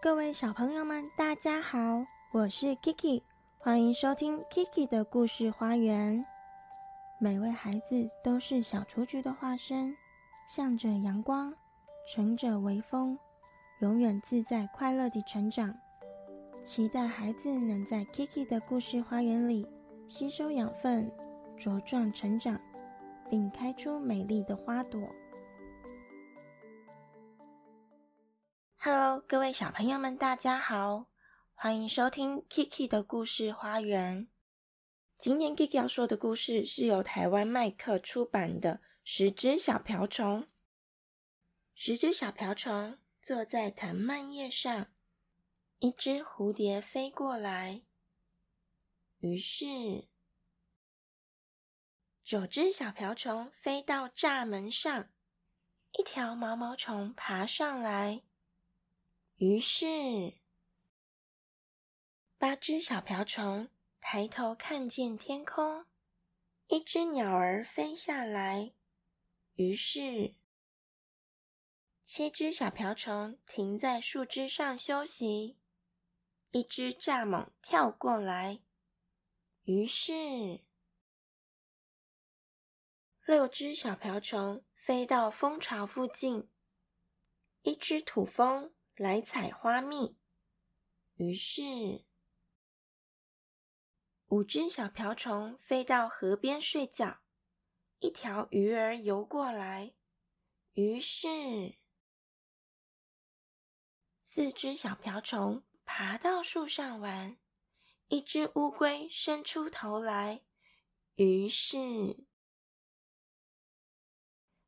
各位小朋友们，大家好，我是 Kiki，欢迎收听 Kiki 的故事花园。每位孩子都是小雏菊的化身，向着阳光，乘着微风，永远自在快乐地成长。期待孩子能在 Kiki 的故事花园里吸收养分，茁壮成长，并开出美丽的花朵。Hello，各位小朋友们，大家好，欢迎收听 Kiki 的故事花园。今天 Kiki 要说的故事是由台湾麦克出版的《十只小瓢虫》。十只小瓢虫坐在藤蔓叶上，一只蝴蝶飞过来，于是九只小瓢虫飞到栅门上，一条毛毛虫爬上来。于是，八只小瓢虫抬头看见天空，一只鸟儿飞下来。于是，七只小瓢虫停在树枝上休息，一只蚱蜢跳过来。于是，六只小瓢虫飞到蜂巢附近，一只土蜂。来采花蜜，于是五只小瓢虫飞到河边睡觉。一条鱼儿游过来，于是四只小瓢虫爬到树上玩。一只乌龟伸出头来，于是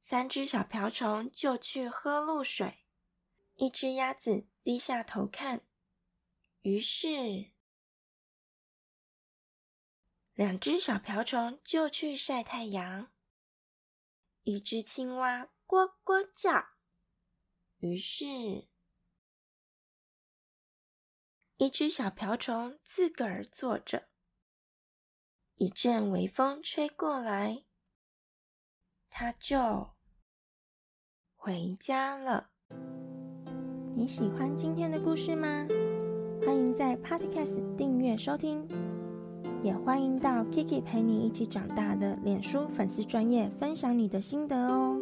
三只小瓢虫就去喝露水。一只鸭子低下头看，于是两只小瓢虫就去晒太阳。一只青蛙呱呱叫，于是一只小瓢虫自个儿坐着。一阵微风吹过来，它就回家了。你喜欢今天的故事吗？欢迎在 Podcast 订阅收听，也欢迎到 Kiki 陪你一起长大的脸书粉丝专业分享你的心得哦。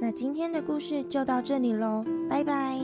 那今天的故事就到这里喽，拜拜。